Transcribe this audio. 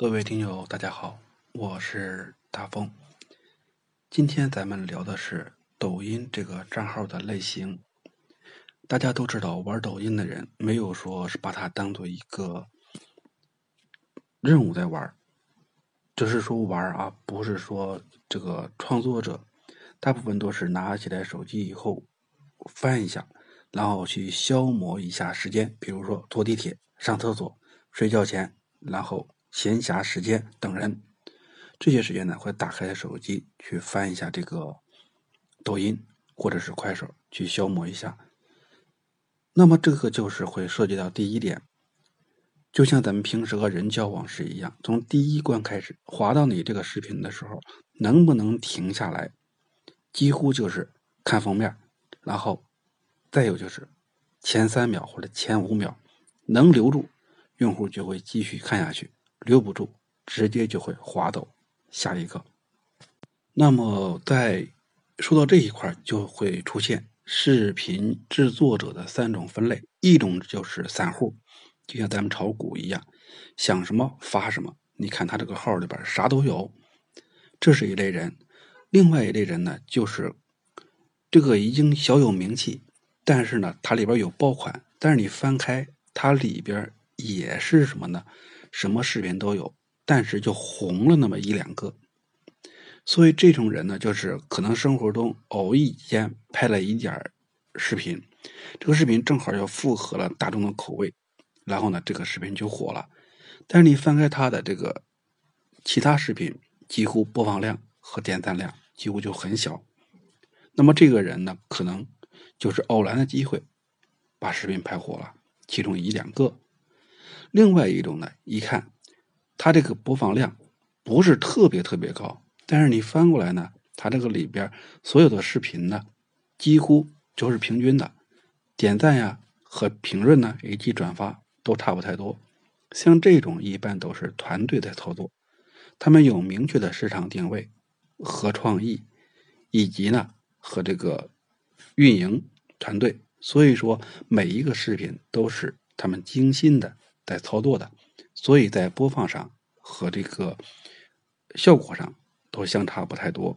各位听友，大家好，我是大风。今天咱们聊的是抖音这个账号的类型。大家都知道，玩抖音的人没有说是把它当做一个任务在玩，只是说玩啊，不是说这个创作者，大部分都是拿起来手机以后翻一下，然后去消磨一下时间，比如说坐地铁、上厕所、睡觉前，然后。闲暇时间等人，这些时间呢会打开手机去翻一下这个抖音或者是快手去消磨一下。那么这个就是会涉及到第一点，就像咱们平时和人交往时一样，从第一关开始滑到你这个视频的时候，能不能停下来？几乎就是看封面，然后再有就是前三秒或者前五秒能留住，用户就会继续看下去。留不住，直接就会滑走下一个。那么，在说到这一块，就会出现视频制作者的三种分类：一种就是散户，就像咱们炒股一样，想什么发什么。你看他这个号里边啥都有，这是一类人；另外一类人呢，就是这个已经小有名气，但是呢，它里边有爆款，但是你翻开它里边也是什么呢？什么视频都有，但是就红了那么一两个，所以这种人呢，就是可能生活中偶一间拍了一点视频，这个视频正好又符合了大众的口味，然后呢，这个视频就火了。但是你翻开他的这个其他视频，几乎播放量和点赞量几乎就很小。那么这个人呢，可能就是偶然的机会把视频拍火了，其中一两个。另外一种呢，一看，它这个播放量不是特别特别高，但是你翻过来呢，它这个里边所有的视频呢，几乎就是平均的，点赞呀和评论呢以及转发都差不太多。像这种一般都是团队在操作，他们有明确的市场定位和创意，以及呢和这个运营团队，所以说每一个视频都是他们精心的。在操作的，所以在播放上和这个效果上都相差不太多。